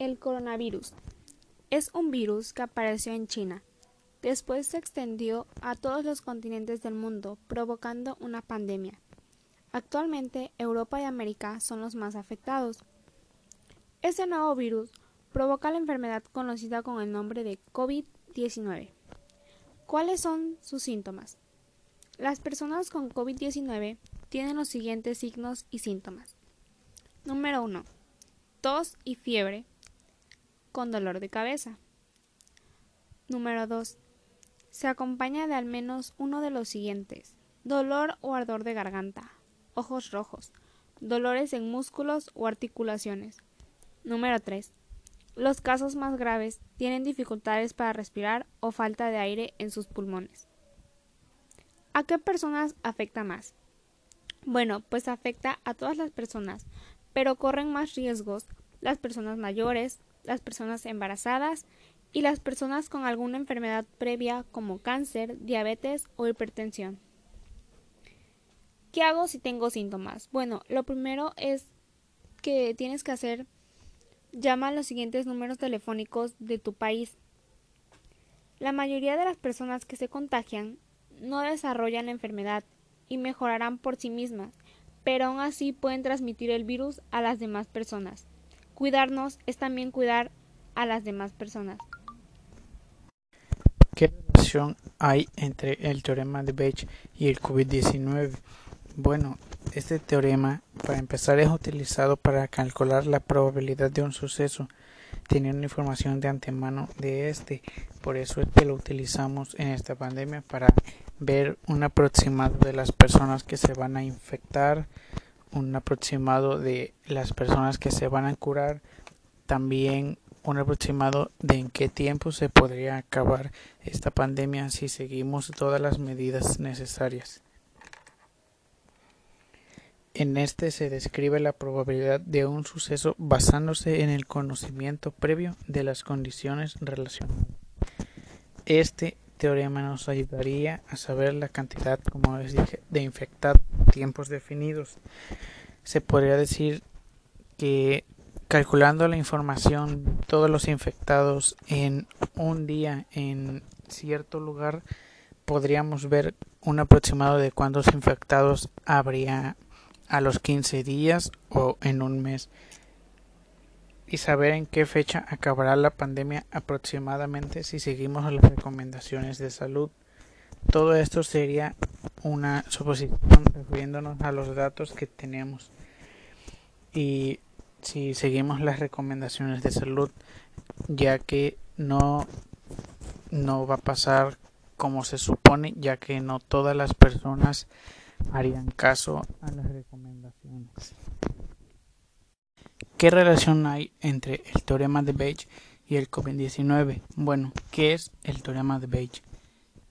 El coronavirus es un virus que apareció en China. Después se extendió a todos los continentes del mundo, provocando una pandemia. Actualmente, Europa y América son los más afectados. Este nuevo virus provoca la enfermedad conocida con el nombre de COVID-19. ¿Cuáles son sus síntomas? Las personas con COVID-19 tienen los siguientes signos y síntomas. Número 1. Tos y fiebre con dolor de cabeza. Número 2. Se acompaña de al menos uno de los siguientes. Dolor o ardor de garganta, ojos rojos, dolores en músculos o articulaciones. Número 3. Los casos más graves tienen dificultades para respirar o falta de aire en sus pulmones. ¿A qué personas afecta más? Bueno, pues afecta a todas las personas, pero corren más riesgos las personas mayores, las personas embarazadas y las personas con alguna enfermedad previa como cáncer, diabetes o hipertensión. ¿Qué hago si tengo síntomas? Bueno, lo primero es que tienes que hacer llama a los siguientes números telefónicos de tu país. La mayoría de las personas que se contagian no desarrollan la enfermedad y mejorarán por sí mismas, pero aún así pueden transmitir el virus a las demás personas. Cuidarnos es también cuidar a las demás personas. ¿Qué relación hay entre el teorema de Bayes y el COVID-19? Bueno, este teorema, para empezar, es utilizado para calcular la probabilidad de un suceso, teniendo información de antemano de este. Por eso es que lo utilizamos en esta pandemia para ver un aproximado de las personas que se van a infectar, un aproximado de las personas que se van a curar, también un aproximado de en qué tiempo se podría acabar esta pandemia si seguimos todas las medidas necesarias. En este se describe la probabilidad de un suceso basándose en el conocimiento previo de las condiciones relacionadas. Este teorema nos ayudaría a saber la cantidad, como les dije, de infectados tiempos definidos. Se podría decir que calculando la información todos los infectados en un día en cierto lugar, podríamos ver un aproximado de cuántos infectados habría a los 15 días o en un mes y saber en qué fecha acabará la pandemia aproximadamente si seguimos las recomendaciones de salud. Todo esto sería una suposición refiriéndonos a los datos que tenemos y si seguimos las recomendaciones de salud ya que no no va a pasar como se supone ya que no todas las personas harían caso a las recomendaciones. ¿Qué relación hay entre el teorema de Bayes y el COVID-19? Bueno, ¿qué es el teorema de Bayes?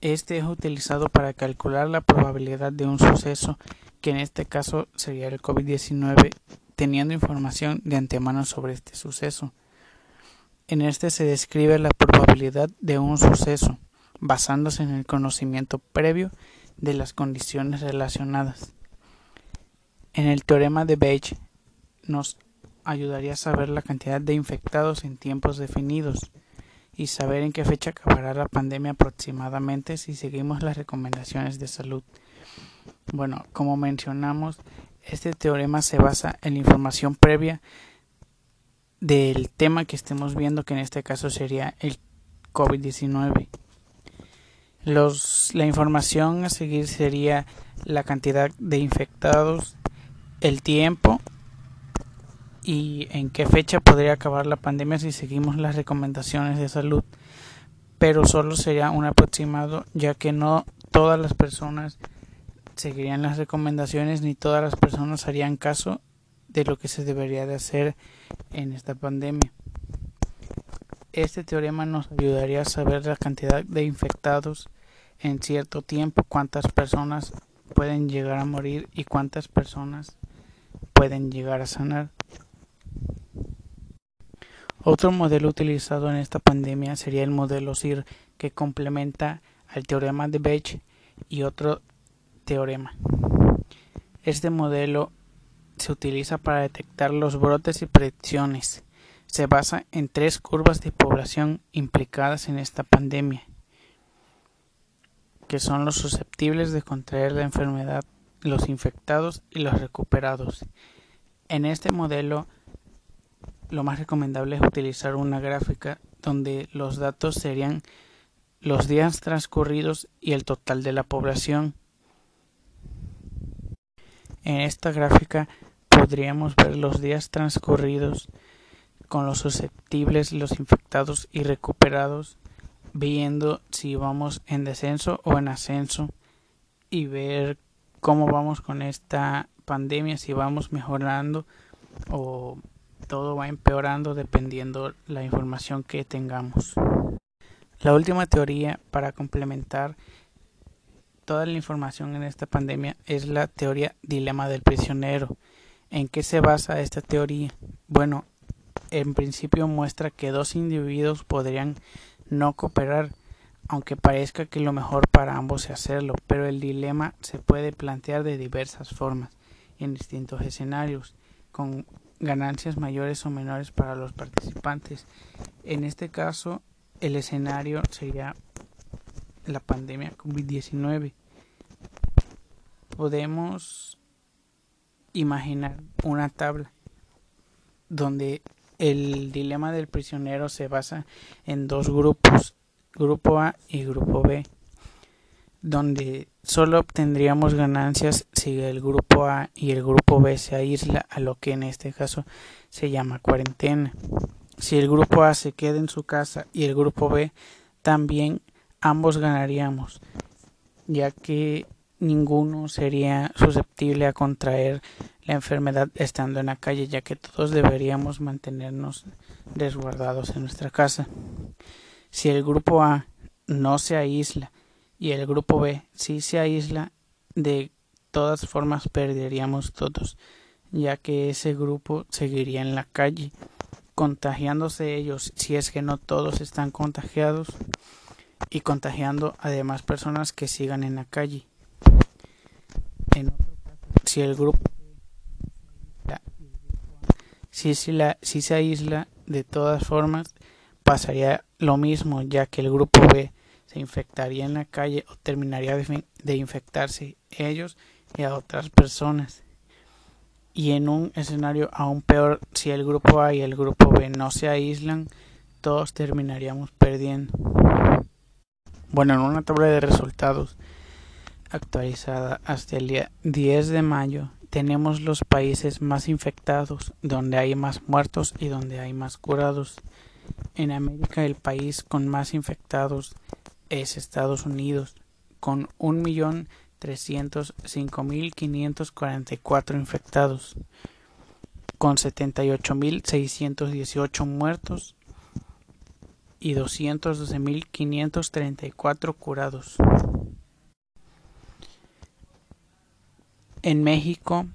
Este es utilizado para calcular la probabilidad de un suceso, que en este caso sería el COVID-19, teniendo información de antemano sobre este suceso. En este se describe la probabilidad de un suceso, basándose en el conocimiento previo de las condiciones relacionadas. En el teorema de Bayes nos ayudaría a saber la cantidad de infectados en tiempos definidos y saber en qué fecha acabará la pandemia aproximadamente si seguimos las recomendaciones de salud. Bueno, como mencionamos, este teorema se basa en la información previa del tema que estemos viendo, que en este caso sería el COVID-19. la información a seguir sería la cantidad de infectados, el tiempo y en qué fecha podría acabar la pandemia si seguimos las recomendaciones de salud, pero solo sería un aproximado ya que no todas las personas seguirían las recomendaciones ni todas las personas harían caso de lo que se debería de hacer en esta pandemia. Este teorema nos ayudaría a saber la cantidad de infectados en cierto tiempo, cuántas personas pueden llegar a morir y cuántas personas pueden llegar a sanar. Otro modelo utilizado en esta pandemia sería el modelo SIR, que complementa al teorema de Bayes y otro teorema. Este modelo se utiliza para detectar los brotes y predicciones. se basa en tres curvas de población implicadas en esta pandemia, que son los susceptibles de contraer la enfermedad, los infectados y los recuperados. En este modelo, lo más recomendable es utilizar una gráfica donde los datos serían los días transcurridos y el total de la población. En esta gráfica podríamos ver los días transcurridos con los susceptibles, los infectados y recuperados, viendo si vamos en descenso o en ascenso y ver cómo vamos con esta pandemia, si vamos mejorando o todo va empeorando dependiendo la información que tengamos. La última teoría para complementar toda la información en esta pandemia es la teoría dilema del prisionero. ¿En qué se basa esta teoría? Bueno, en principio muestra que dos individuos podrían no cooperar, aunque parezca que lo mejor para ambos es hacerlo, pero el dilema se puede plantear de diversas formas, en distintos escenarios, con ganancias mayores o menores para los participantes. En este caso, el escenario sería la pandemia COVID-19. Podemos imaginar una tabla donde el dilema del prisionero se basa en dos grupos, grupo A y grupo B, donde solo obtendríamos ganancias si el grupo A y el grupo B se aísla a lo que en este caso se llama cuarentena. Si el grupo A se queda en su casa y el grupo B también, ambos ganaríamos, ya que ninguno sería susceptible a contraer la enfermedad estando en la calle, ya que todos deberíamos mantenernos resguardados en nuestra casa. Si el grupo A no se aísla y el grupo B sí se aísla, de todas formas perderíamos todos, ya que ese grupo seguiría en la calle contagiándose ellos si es que no todos están contagiados y contagiando a demás personas que sigan en la calle. En otro caso, si el grupo si, si, la, si se aísla de todas formas pasaría lo mismo ya que el grupo B se infectaría en la calle o terminaría de, infectarse ellos y a otras personas. Y en un escenario aún peor si el grupo A y el grupo B no se aíslan todos terminaríamos perdiendo. Bueno en una tabla de resultados actualizada hasta el día 10 de mayo tenemos los países más infectados donde hay más muertos y donde hay más curados. En América el país con más infectados es Estados Unidos con un millón 305.544 infectados, con 78.618 muertos y 212.534 curados. En México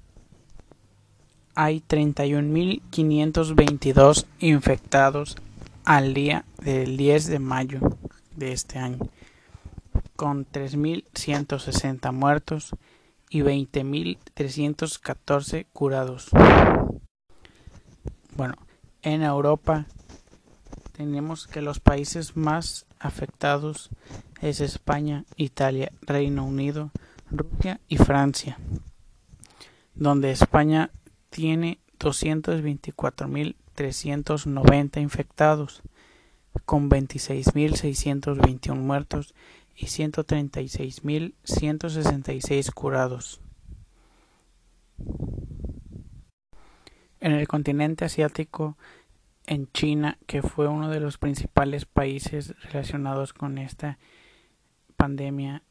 hay 31.522 infectados al día del 10 de mayo de este año con 3.160 muertos y 20.314 curados. Bueno, en Europa tenemos que los países más afectados es España, Italia, Reino Unido, Rusia y Francia, donde España tiene 224.390 infectados, con 26.621 muertos y 136.166 curados. En el continente asiático, en China, que fue uno de los principales países relacionados con esta pandemia,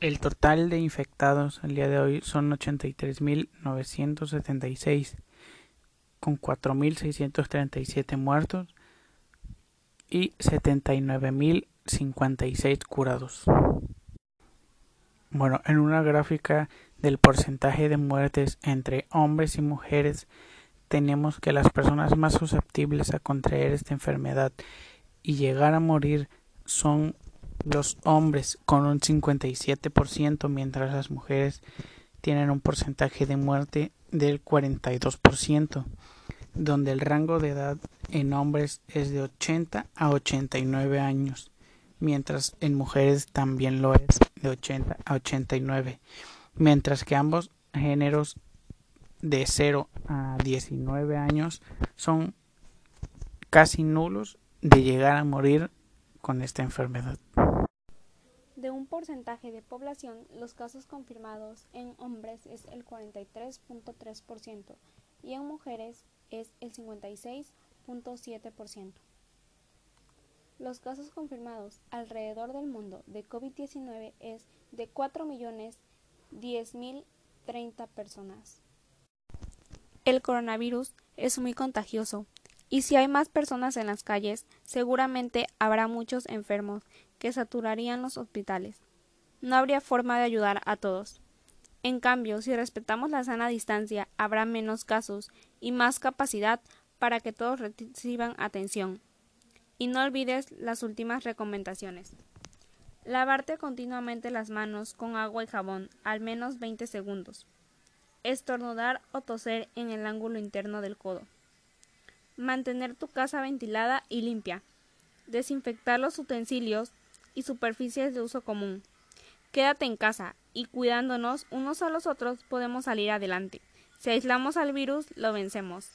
el total de infectados al día de hoy son 83.976, con 4.637 muertos y 79.000 56 curados. Bueno, en una gráfica del porcentaje de muertes entre hombres y mujeres tenemos que las personas más susceptibles a contraer esta enfermedad y llegar a morir son los hombres con un 57% mientras las mujeres tienen un porcentaje de muerte del 42%. donde el rango de edad en hombres es de 80 a 89 años, mientras en mujeres también lo es de 80 a 89, mientras que ambos géneros de 0 a 19 años son casi nulos de llegar a morir con esta enfermedad. De un porcentaje de población, los casos confirmados en hombres es el 43.3% y en mujeres es el 56.7%. Los casos confirmados alrededor del mundo de COVID-19 es de 4.010.030 personas. El coronavirus es muy contagioso y si hay más personas en las calles, seguramente habrá muchos enfermos que saturarían los hospitales. No habría forma de ayudar a todos. En cambio, si respetamos la sana distancia, habrá menos casos y más capacidad para que todos reciban atención. Y no olvides las últimas recomendaciones. Lavarte continuamente las manos con agua y jabón, al menos 20 segundos. Estornudar o toser en el ángulo interno del codo. Mantener tu casa ventilada y limpia. Desinfectar los utensilios y superficies de uso común. Quédate en casa y cuidándonos unos a los otros podemos salir adelante. Si aislamos al virus, lo vencemos.